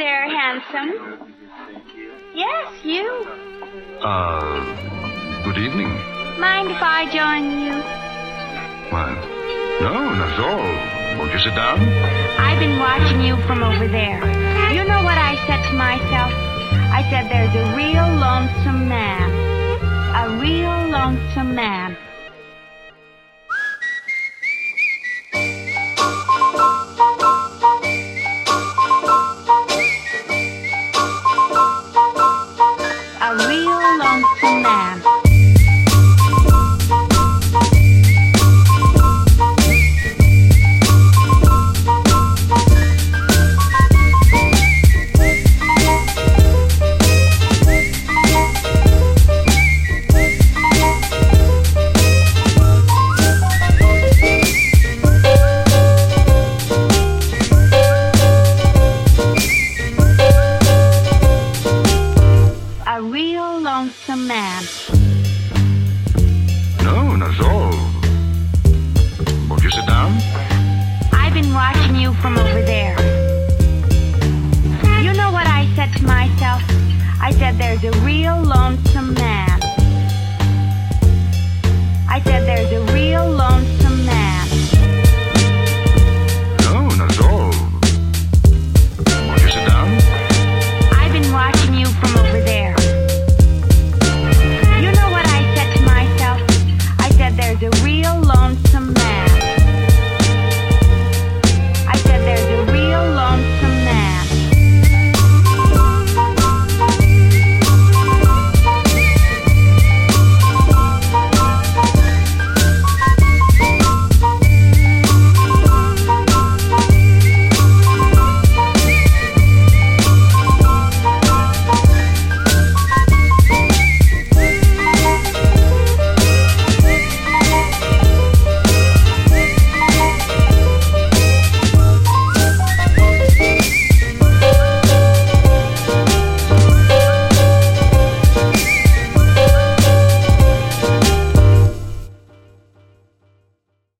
there, handsome. Yes, you. Uh, good evening. Mind if I join you? Well, no, not at all. Won't you sit down? I've been watching you from over there. You know what I said to myself? I said there's a real lonesome man. A real lonesome man. man. a real lonesome man. No, not all. Won't you sit down? I've been watching you from over there. You know what I said to myself? I said there's a real lonesome man.